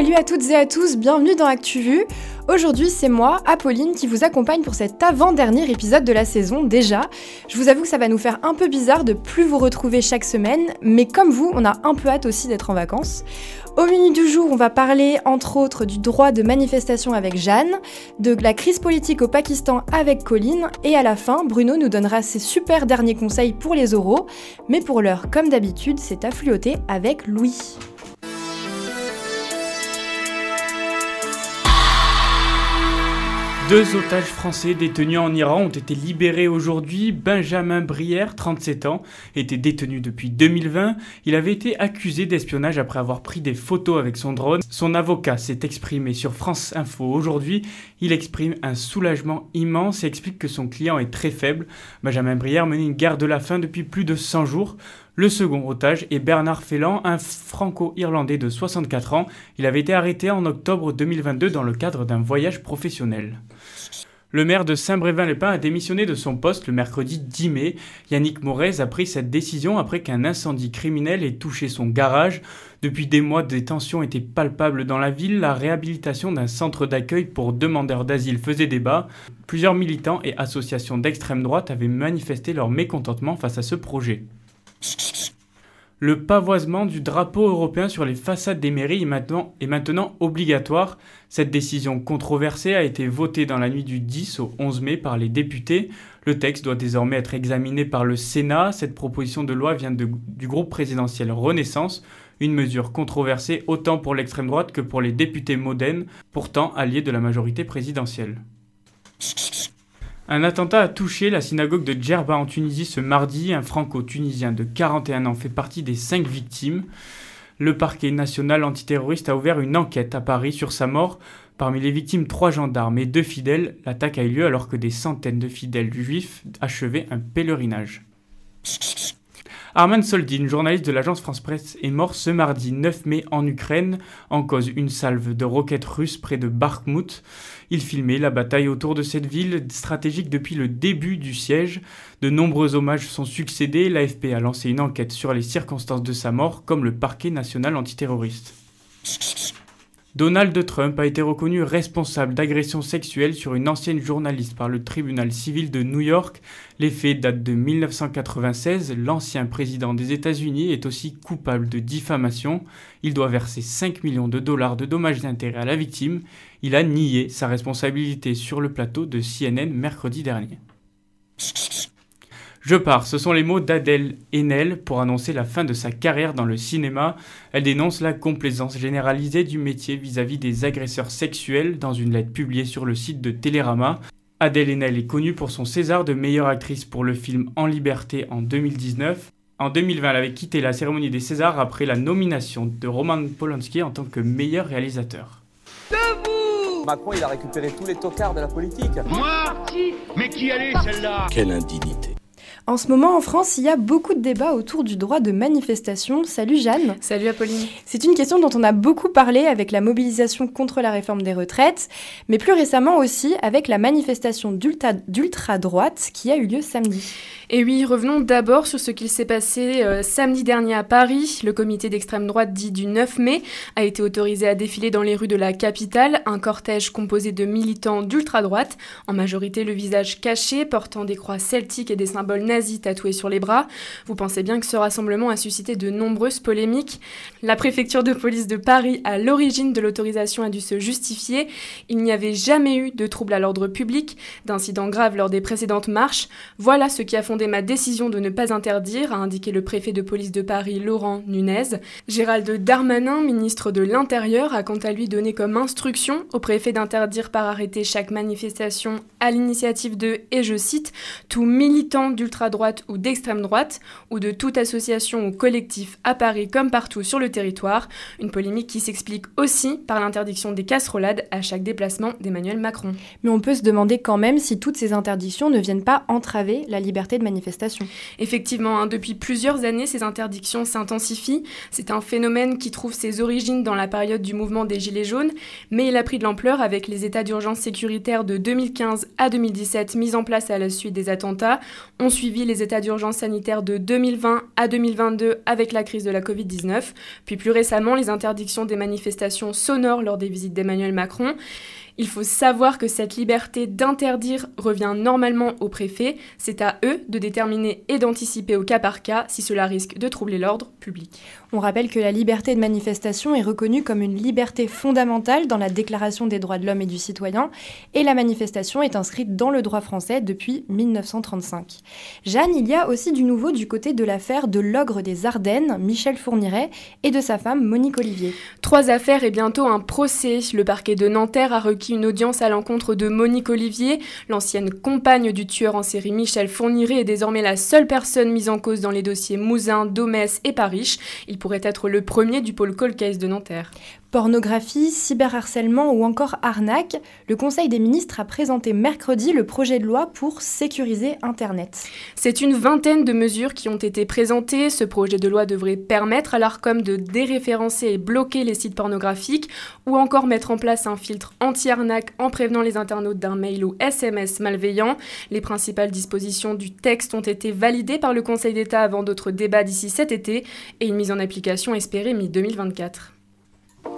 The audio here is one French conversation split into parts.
Salut à toutes et à tous, bienvenue dans ActuVu. Aujourd'hui, c'est moi, Apolline, qui vous accompagne pour cet avant-dernier épisode de la saison déjà. Je vous avoue que ça va nous faire un peu bizarre de plus vous retrouver chaque semaine, mais comme vous, on a un peu hâte aussi d'être en vacances. Au menu du jour, on va parler entre autres du droit de manifestation avec Jeanne, de la crise politique au Pakistan avec Colline, et à la fin, Bruno nous donnera ses super derniers conseils pour les oraux. Mais pour l'heure, comme d'habitude, c'est affluoté avec Louis. Deux otages français détenus en Iran ont été libérés aujourd'hui. Benjamin Brière, 37 ans, était détenu depuis 2020. Il avait été accusé d'espionnage après avoir pris des photos avec son drone. Son avocat s'est exprimé sur France Info aujourd'hui. Il exprime un soulagement immense et explique que son client est très faible. Benjamin Brière menait une guerre de la faim depuis plus de 100 jours. Le second otage est Bernard Félan, un franco-irlandais de 64 ans. Il avait été arrêté en octobre 2022 dans le cadre d'un voyage professionnel. Le maire de Saint-Brévin-les-Pins a démissionné de son poste le mercredi 10 mai. Yannick Morez a pris cette décision après qu'un incendie criminel ait touché son garage. Depuis des mois, des tensions étaient palpables dans la ville. La réhabilitation d'un centre d'accueil pour demandeurs d'asile faisait débat. Plusieurs militants et associations d'extrême droite avaient manifesté leur mécontentement face à ce projet. Le pavoisement du drapeau européen sur les façades des mairies est maintenant, obligatoire. Cette décision controversée a été votée dans la nuit du 10 au 11 mai par les députés. Le texte doit désormais être examiné par le Sénat. Cette proposition de loi vient du groupe présidentiel Renaissance, une mesure controversée autant pour l'extrême droite que pour les députés modernes, pourtant alliés de la majorité présidentielle. Un attentat a touché la synagogue de Djerba en Tunisie ce mardi. Un franco-tunisien de 41 ans fait partie des cinq victimes. Le parquet national antiterroriste a ouvert une enquête à Paris sur sa mort. Parmi les victimes, trois gendarmes et deux fidèles. L'attaque a eu lieu alors que des centaines de fidèles juifs achevaient un pèlerinage. Arman Soldin, journaliste de l'agence France Presse, est mort ce mardi 9 mai en Ukraine, en cause une salve de roquettes russes près de Bakhmut. Il filmait la bataille autour de cette ville stratégique depuis le début du siège. De nombreux hommages sont succédés. L'AFP a lancé une enquête sur les circonstances de sa mort, comme le parquet national antiterroriste. Donald Trump a été reconnu responsable d'agression sexuelle sur une ancienne journaliste par le tribunal civil de New York. Les faits datent de 1996. L'ancien président des États-Unis est aussi coupable de diffamation. Il doit verser 5 millions de dollars de dommages d'intérêt à la victime. Il a nié sa responsabilité sur le plateau de CNN mercredi dernier. Je pars, ce sont les mots d'Adèle Haenel pour annoncer la fin de sa carrière dans le cinéma. Elle dénonce la complaisance généralisée du métier vis-à-vis des agresseurs sexuels dans une lettre publiée sur le site de Télérama. Adèle Haenel est connue pour son César de meilleure actrice pour le film En liberté en 2019. En 2020, elle avait quitté la cérémonie des Césars après la nomination de Roman Polanski en tant que meilleur réalisateur. Debout Macron, il a récupéré tous les tocards de la politique. Moi? Mais qui allait celle-là? Quelle indignité en ce moment, en France, il y a beaucoup de débats autour du droit de manifestation. Salut Jeanne. Salut Apolline. C'est une question dont on a beaucoup parlé avec la mobilisation contre la réforme des retraites, mais plus récemment aussi avec la manifestation d'ultra-droite qui a eu lieu samedi. Et oui, revenons d'abord sur ce qu'il s'est passé euh, samedi dernier à Paris. Le comité d'extrême droite dit du 9 mai a été autorisé à défiler dans les rues de la capitale, un cortège composé de militants d'ultra-droite, en majorité le visage caché, portant des croix celtiques et des symboles nazis tatoués sur les bras. Vous pensez bien que ce rassemblement a suscité de nombreuses polémiques. La préfecture de police de Paris, à l'origine de l'autorisation, a dû se justifier. Il n'y avait jamais eu de troubles à l'ordre public, d'incidents graves lors des précédentes marches. Voilà ce qui a fondé ma décision de ne pas interdire, a indiqué le préfet de police de Paris Laurent Nunez. Gérald Darmanin, ministre de l'Intérieur, a quant à lui donné comme instruction au préfet d'interdire par arrêté chaque manifestation à l'initiative de, et je cite, tout militant d'ultra-droite ou d'extrême droite, ou de toute association ou collectif à Paris comme partout sur le territoire, une polémique qui s'explique aussi par l'interdiction des casserolades à chaque déplacement d'Emmanuel Macron. Mais on peut se demander quand même si toutes ces interdictions ne viennent pas entraver la liberté de manifestation. Effectivement, hein, depuis plusieurs années, ces interdictions s'intensifient. C'est un phénomène qui trouve ses origines dans la période du mouvement des Gilets jaunes, mais il a pris de l'ampleur avec les états d'urgence sécuritaire de 2015 à 2017 mis en place à la suite des attentats. On suit les états d'urgence sanitaire de 2020 à 2022 avec la crise de la Covid-19, puis plus récemment les interdictions des manifestations sonores lors des visites d'Emmanuel Macron. Il faut savoir que cette liberté d'interdire revient normalement au préfet. C'est à eux de déterminer et d'anticiper au cas par cas si cela risque de troubler l'ordre public. On rappelle que la liberté de manifestation est reconnue comme une liberté fondamentale dans la Déclaration des droits de l'homme et du citoyen, et la manifestation est inscrite dans le droit français depuis 1935. Jeanne, il y a aussi du nouveau du côté de l'affaire de l'ogre des Ardennes, Michel Fourniret, et de sa femme Monique Olivier. Trois affaires et bientôt un procès. Le parquet de Nanterre a requis une audience à l'encontre de Monique Olivier, l'ancienne compagne du tueur en série Michel Fourniret est désormais la seule personne mise en cause dans les dossiers Mouzin, Domès et Paris pourrait être le premier du pôle Colcase de Nanterre. Pornographie, cyberharcèlement ou encore arnaque, le Conseil des ministres a présenté mercredi le projet de loi pour sécuriser Internet. C'est une vingtaine de mesures qui ont été présentées. Ce projet de loi devrait permettre à l'ARCOM de déréférencer et bloquer les sites pornographiques ou encore mettre en place un filtre anti-arnaque en prévenant les internautes d'un mail ou SMS malveillant. Les principales dispositions du texte ont été validées par le Conseil d'État avant d'autres débats d'ici cet été et une mise en application espérée mi-2024.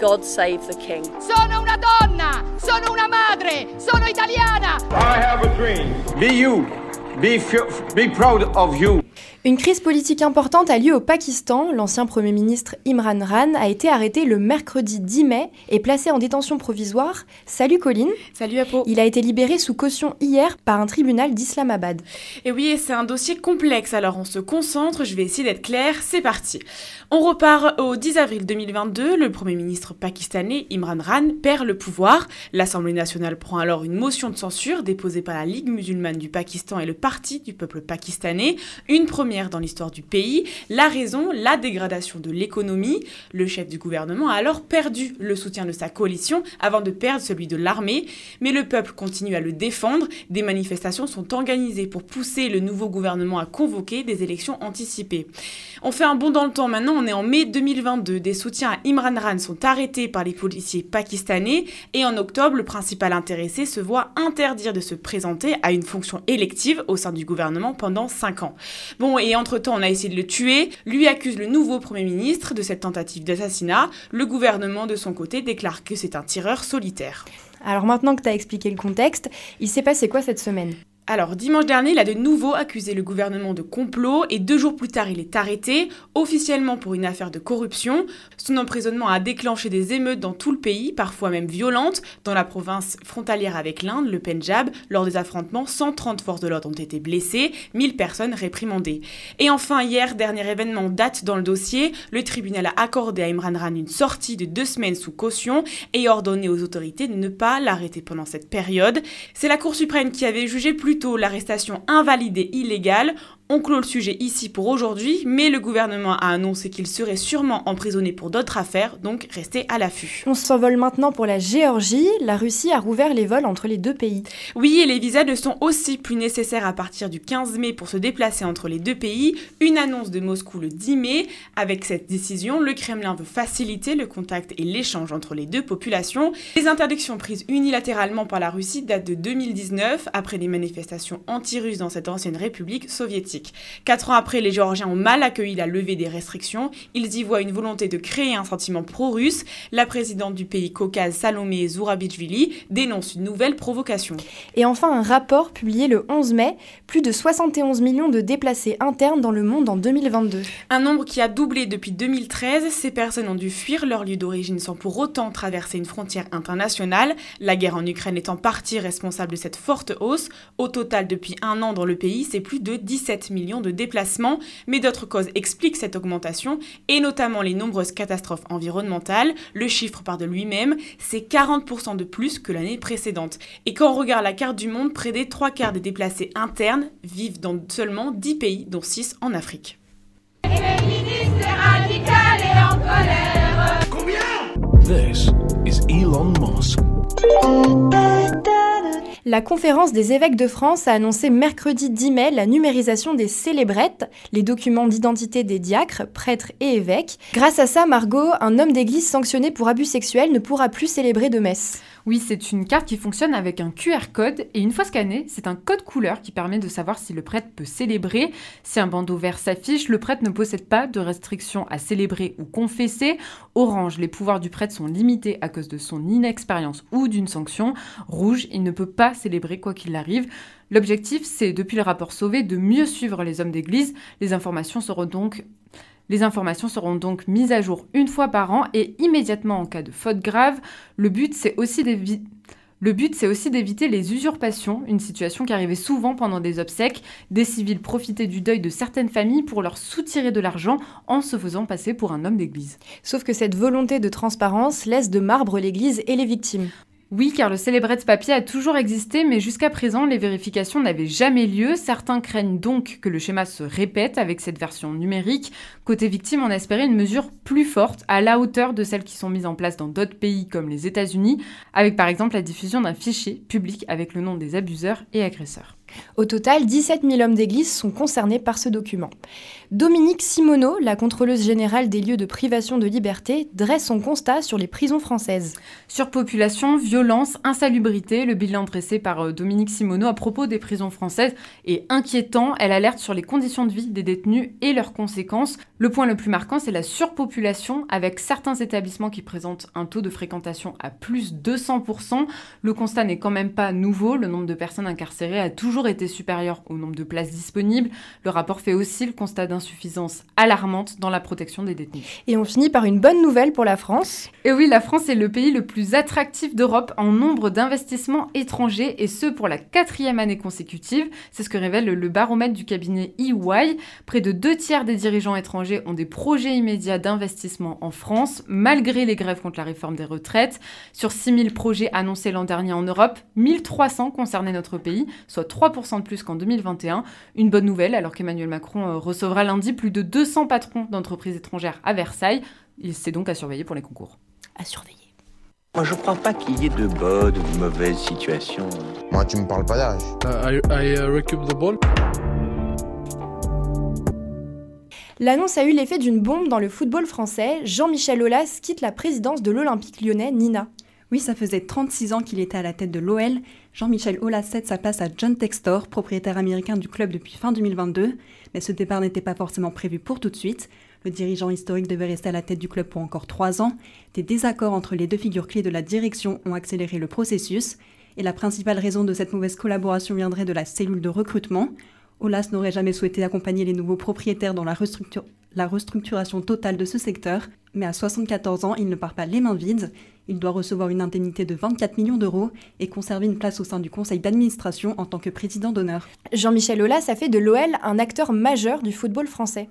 God save the king. Sono una donna, sono una madre, sono italiana. I have a dream. Be you. Be, be proud of you. Une crise politique importante a lieu au Pakistan. L'ancien Premier ministre Imran Khan a été arrêté le mercredi 10 mai et placé en détention provisoire. Salut Colline. Salut Apo. Il a été libéré sous caution hier par un tribunal d'Islamabad. Et oui, c'est un dossier complexe, alors on se concentre, je vais essayer d'être clair, c'est parti. On repart au 10 avril 2022, le Premier ministre pakistanais Imran Khan perd le pouvoir. L'Assemblée nationale prend alors une motion de censure déposée par la Ligue musulmane du Pakistan et le Parti du peuple pakistanais. Une première dans l'histoire du pays. La raison, la dégradation de l'économie. Le chef du gouvernement a alors perdu le soutien de sa coalition avant de perdre celui de l'armée. Mais le peuple continue à le défendre. Des manifestations sont organisées pour pousser le nouveau gouvernement à convoquer des élections anticipées. On fait un bond dans le temps maintenant, on est en mai 2022. Des soutiens à Imran Khan sont arrêtés par les policiers pakistanais et en octobre, le principal intéressé se voit interdire de se présenter à une fonction élective au sein du gouvernement pendant 5 ans. Bon, et entre-temps, on a essayé de le tuer. Lui accuse le nouveau Premier ministre de cette tentative d'assassinat. Le gouvernement, de son côté, déclare que c'est un tireur solitaire. Alors maintenant que tu as expliqué le contexte, il s'est passé quoi cette semaine? Alors, dimanche dernier, il a de nouveau accusé le gouvernement de complot et deux jours plus tard, il est arrêté, officiellement pour une affaire de corruption. Son emprisonnement a déclenché des émeutes dans tout le pays, parfois même violentes. Dans la province frontalière avec l'Inde, le Punjab, lors des affrontements, 130 forces de l'ordre ont été blessées, 1000 personnes réprimandées. Et enfin, hier, dernier événement date dans le dossier, le tribunal a accordé à Imran Khan une sortie de deux semaines sous caution et ordonné aux autorités de ne pas l'arrêter pendant cette période. C'est la Cour suprême qui avait jugé plus l'arrestation invalidée illégale on clôt le sujet ici pour aujourd'hui, mais le gouvernement a annoncé qu'il serait sûrement emprisonné pour d'autres affaires, donc restez à l'affût. On s'envole maintenant pour la Géorgie. La Russie a rouvert les vols entre les deux pays. Oui, et les visas ne sont aussi plus nécessaires à partir du 15 mai pour se déplacer entre les deux pays. Une annonce de Moscou le 10 mai. Avec cette décision, le Kremlin veut faciliter le contact et l'échange entre les deux populations. Les interdictions prises unilatéralement par la Russie datent de 2019, après les manifestations anti-russes dans cette ancienne république soviétique. Quatre ans après, les Géorgiens ont mal accueilli la levée des restrictions. Ils y voient une volonté de créer un sentiment pro-russe. La présidente du pays caucase, Salomé Zourabichvili, dénonce une nouvelle provocation. Et enfin, un rapport publié le 11 mai, plus de 71 millions de déplacés internes dans le monde en 2022. Un nombre qui a doublé depuis 2013. Ces personnes ont dû fuir leur lieu d'origine sans pour autant traverser une frontière internationale. La guerre en Ukraine est en partie responsable de cette forte hausse. Au total, depuis un an dans le pays, c'est plus de 17 millions de déplacements, mais d'autres causes expliquent cette augmentation, et notamment les nombreuses catastrophes environnementales. Le chiffre part de lui-même, c'est 40% de plus que l'année précédente. Et quand on regarde la carte du monde, près des trois quarts des déplacés internes vivent dans seulement 10 pays, dont 6 en Afrique. La conférence des évêques de France a annoncé mercredi 10 mai la numérisation des célébrettes, les documents d'identité des diacres, prêtres et évêques. Grâce à ça, Margot, un homme d'église sanctionné pour abus sexuels ne pourra plus célébrer de messe. Oui, c'est une carte qui fonctionne avec un QR code et une fois scanné, c'est un code couleur qui permet de savoir si le prêtre peut célébrer. Si un bandeau vert s'affiche, le prêtre ne possède pas de restriction à célébrer ou confesser. Orange, les pouvoirs du prêtre sont limités à cause de son inexpérience ou d'une sanction. Rouge, il ne peut pas célébrer quoi qu'il arrive. L'objectif, c'est depuis le rapport Sauvé de mieux suivre les hommes d'église. Les informations seront donc les informations seront donc mises à jour une fois par an et immédiatement en cas de faute grave. Le but, c'est aussi d'éviter... Les usurpations, une situation qui arrivait souvent pendant des obsèques. Des civils profitaient du deuil de certaines familles pour leur soutirer de l'argent en se faisant passer pour un homme d'église. Sauf que cette volonté de transparence laisse de marbre l'église et les victimes. Oui, car le célébrette papier a toujours existé, mais jusqu'à présent, les vérifications n'avaient jamais lieu. Certains craignent donc que le schéma se répète avec cette version numérique. Côté victime, on espérait une mesure plus forte, à la hauteur de celles qui sont mises en place dans d'autres pays comme les États-Unis, avec par exemple la diffusion d'un fichier public avec le nom des abuseurs et agresseurs. Au total, 17 000 hommes d'église sont concernés par ce document. Dominique Simoneau, la contrôleuse générale des lieux de privation de liberté, dresse son constat sur les prisons françaises. Surpopulation, violence, insalubrité, le bilan dressé par euh, Dominique Simoneau à propos des prisons françaises est inquiétant. Elle alerte sur les conditions de vie des détenus et leurs conséquences. Le point le plus marquant, c'est la surpopulation, avec certains établissements qui présentent un taux de fréquentation à plus de 200%. Le constat n'est quand même pas nouveau, le nombre de personnes incarcérées a toujours été supérieur au nombre de places disponibles. Le rapport fait aussi le constat d'insuffisance alarmante dans la protection des détenus. Et on finit par une bonne nouvelle pour la France. Et oui, la France est le pays le plus attractif d'Europe en nombre d'investissements étrangers, et ce pour la quatrième année consécutive. C'est ce que révèle le baromètre du cabinet EY. Près de deux tiers des dirigeants étrangers ont des projets immédiats d'investissement en France, malgré les grèves contre la réforme des retraites. Sur 6000 projets annoncés l'an dernier en Europe, 1300 concernaient notre pays, soit 3 de plus qu'en 2021. Une bonne nouvelle alors qu'Emmanuel Macron euh, recevra lundi plus de 200 patrons d'entreprises étrangères à Versailles. C'est donc à surveiller pour les concours. À surveiller. Moi, je crois pas qu'il y ait de bonnes ou de mauvaises situations. Moi, tu me parles pas d'âge. Uh, I, uh, the ball. L'annonce a eu l'effet d'une bombe dans le football français. Jean-Michel Aulas quitte la présidence de l'Olympique lyonnais Nina. Oui, ça faisait 36 ans qu'il était à la tête de l'OL. Jean-Michel Aulas cède sa place à John Textor, propriétaire américain du club depuis fin 2022. Mais ce départ n'était pas forcément prévu pour tout de suite. Le dirigeant historique devait rester à la tête du club pour encore trois ans. Des désaccords entre les deux figures clés de la direction ont accéléré le processus. Et la principale raison de cette mauvaise collaboration viendrait de la cellule de recrutement. Olas n'aurait jamais souhaité accompagner les nouveaux propriétaires dans la, la, restructuration totale de ce secteur, mais à 74 ans, il ne part pas les mains vides. Il doit recevoir une indemnité de 24 millions d'euros et conserver une place au sein du conseil d'administration en tant que président d'honneur. Jean-Michel Aulas a fait de l'OL un acteur majeur du football français.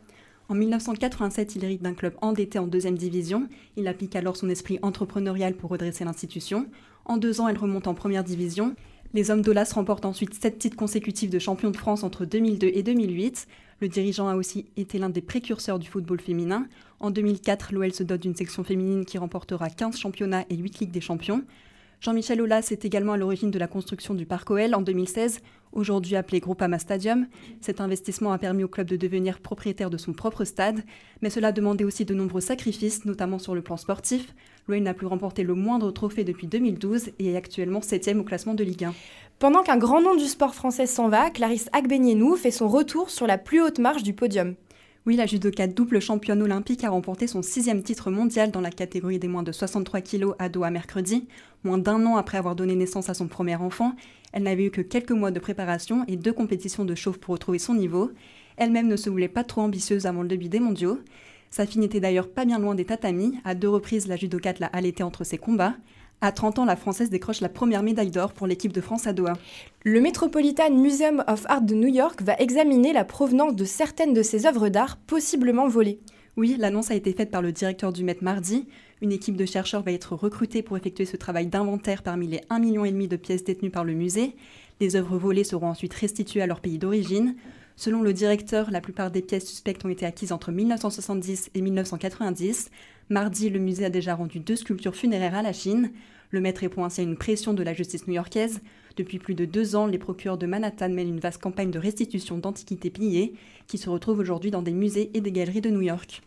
En 1987, il hérite d'un club endetté en deuxième division. Il applique alors son esprit entrepreneurial pour redresser l'institution. En deux ans, elle remonte en première division. Les hommes d'Olas remportent ensuite sept titres consécutifs de champion de France entre 2002 et 2008. Le dirigeant a aussi été l'un des précurseurs du football féminin. En 2004, l'OL se dote d'une section féminine qui remportera 15 championnats et 8 Ligues des Champions. Jean-Michel Aulas est également à l'origine de la construction du Parc OL en 2016, aujourd'hui appelé Groupama Stadium. Cet investissement a permis au club de devenir propriétaire de son propre stade, mais cela demandait aussi de nombreux sacrifices, notamment sur le plan sportif. L'OL n'a plus remporté le moindre trophée depuis 2012 et est actuellement 7 au classement de Ligue 1. Pendant qu'un grand nom du sport français s'en va, Clarisse Agbenienou fait son retour sur la plus haute marche du podium. Oui, la judoka double championne olympique a remporté son sixième titre mondial dans la catégorie des moins de 63 kg à Doha mercredi. Moins d'un an après avoir donné naissance à son premier enfant, elle n'avait eu que quelques mois de préparation et deux compétitions de chauffe pour retrouver son niveau. Elle-même ne se voulait pas trop ambitieuse avant le début des mondiaux. Sa fille n'était d'ailleurs pas bien loin des tatamis. À deux reprises, la judokate l'a allaitée entre ses combats. À 30 ans, la Française décroche la première médaille d'or pour l'équipe de France à Doha. Le Metropolitan Museum of Art de New York va examiner la provenance de certaines de ses œuvres d'art possiblement volées. Oui, l'annonce a été faite par le directeur du Met mardi. Une équipe de chercheurs va être recrutée pour effectuer ce travail d'inventaire parmi les 1,5 million de pièces détenues par le musée. Les œuvres volées seront ensuite restituées à leur pays d'origine. Selon le directeur, la plupart des pièces suspectes ont été acquises entre 1970 et 1990. Mardi, le musée a déjà rendu deux sculptures funéraires à la Chine. Le maître répond ainsi à une pression de la justice new-yorkaise. Depuis plus de deux ans, les procureurs de Manhattan mènent une vaste campagne de restitution d'antiquités pillées qui se retrouvent aujourd'hui dans des musées et des galeries de New York.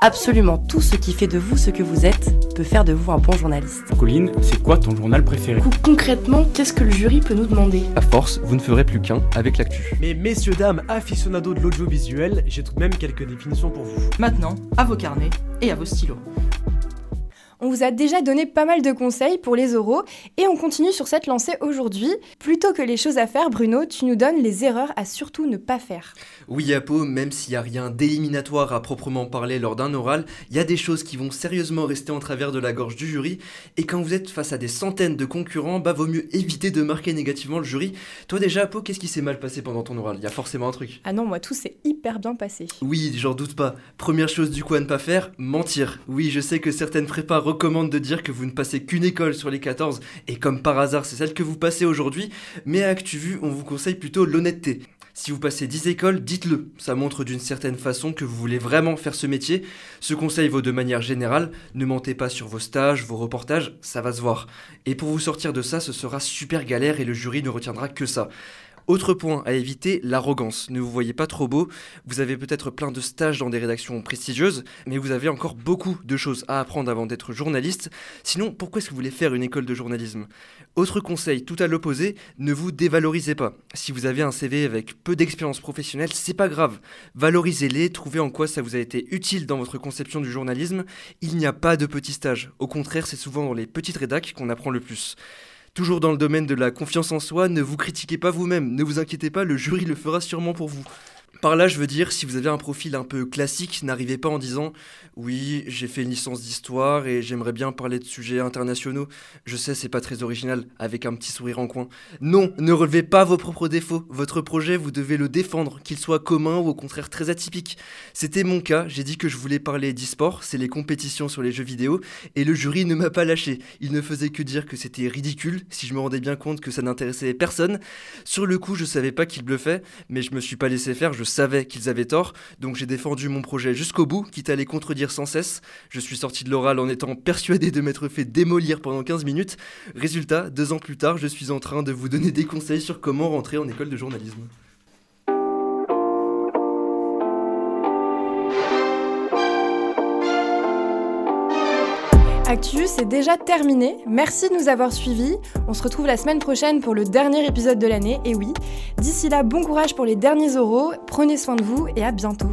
Absolument tout ce qui fait de vous ce que vous êtes peut faire de vous un bon journaliste. Colline, c'est quoi ton journal préféré? Concrètement, qu'est-ce que le jury peut nous demander? À force, vous ne ferez plus qu'un avec l'actu. Mais messieurs, dames, aficionados de l'audiovisuel, j'ai tout de même quelques définitions pour vous. Maintenant, à vos carnets et à vos stylos. On vous a déjà donné pas mal de conseils pour les oraux et on continue sur cette lancée aujourd'hui. Plutôt que les choses à faire, Bruno, tu nous donnes les erreurs à surtout ne pas faire. Oui, Apo, même s'il n'y a rien d'éliminatoire à proprement parler lors d'un oral, il y a des choses qui vont sérieusement rester en travers de la gorge du jury. Et quand vous êtes face à des centaines de concurrents, bah vaut mieux éviter de marquer négativement le jury. Toi déjà, Apo, qu'est-ce qui s'est mal passé pendant ton oral? Il y a forcément un truc. Ah non, moi tout s'est hyper bien passé. Oui, j'en doute pas. Première chose du coup à ne pas faire, mentir. Oui, je sais que certaines prépas recommandent de dire que vous ne passez qu'une école sur les 14 et comme par hasard c'est celle que vous passez aujourd'hui, mais à ActuVu on vous conseille plutôt l'honnêteté. Si vous passez 10 écoles, dites-le. Ça montre d'une certaine façon que vous voulez vraiment faire ce métier. Ce conseil vaut de manière générale. Ne mentez pas sur vos stages, vos reportages, ça va se voir. Et pour vous sortir de ça, ce sera super galère et le jury ne retiendra que ça. Autre point à éviter, l'arrogance. Ne vous voyez pas trop beau, vous avez peut-être plein de stages dans des rédactions prestigieuses, mais vous avez encore beaucoup de choses à apprendre avant d'être journaliste. Sinon, pourquoi est-ce que vous voulez faire une école de journalisme? Autre conseil, tout à l'opposé, ne vous dévalorisez pas. Si vous avez un CV avec peu d'expérience professionnelle, c'est pas grave. Valorisez-les, trouvez en quoi ça vous a été utile dans votre conception du journalisme. Il n'y a pas de petits stages. Au contraire, c'est souvent dans les petites rédacs qu'on apprend le plus. Toujours dans le domaine de la confiance en soi, ne vous critiquez pas vous-même, ne vous inquiétez pas, le jury le fera sûrement pour vous. Par là, je veux dire, si vous avez un profil un peu classique, n'arrivez pas en disant Oui, j'ai fait une licence d'histoire et j'aimerais bien parler de sujets internationaux. Je sais, c'est pas très original, avec un petit sourire en coin. Non, ne relevez pas vos propres défauts. Votre projet, vous devez le défendre, qu'il soit commun ou au contraire très atypique. C'était mon cas, j'ai dit que je voulais parler d'e-sport, c'est les compétitions sur les jeux vidéo, et le jury ne m'a pas lâché. Il ne faisait que dire que c'était ridicule, si je me rendais bien compte que ça n'intéressait personne. Sur le coup, je savais pas qu'il bluffait, mais je me suis pas laissé faire, savais qu'ils avaient tort, donc j'ai défendu mon projet jusqu'au bout, quitte à les contredire sans cesse. Je suis sorti de l'oral en étant persuadé de m'être fait démolir pendant 15 minutes. Résultat, deux ans plus tard, je suis en train de vous donner des conseils sur comment rentrer en école de journalisme. Actu, c'est déjà terminé. Merci de nous avoir suivis. On se retrouve la semaine prochaine pour le dernier épisode de l'année. Et oui, d'ici là, bon courage pour les derniers oraux. Prenez soin de vous et à bientôt.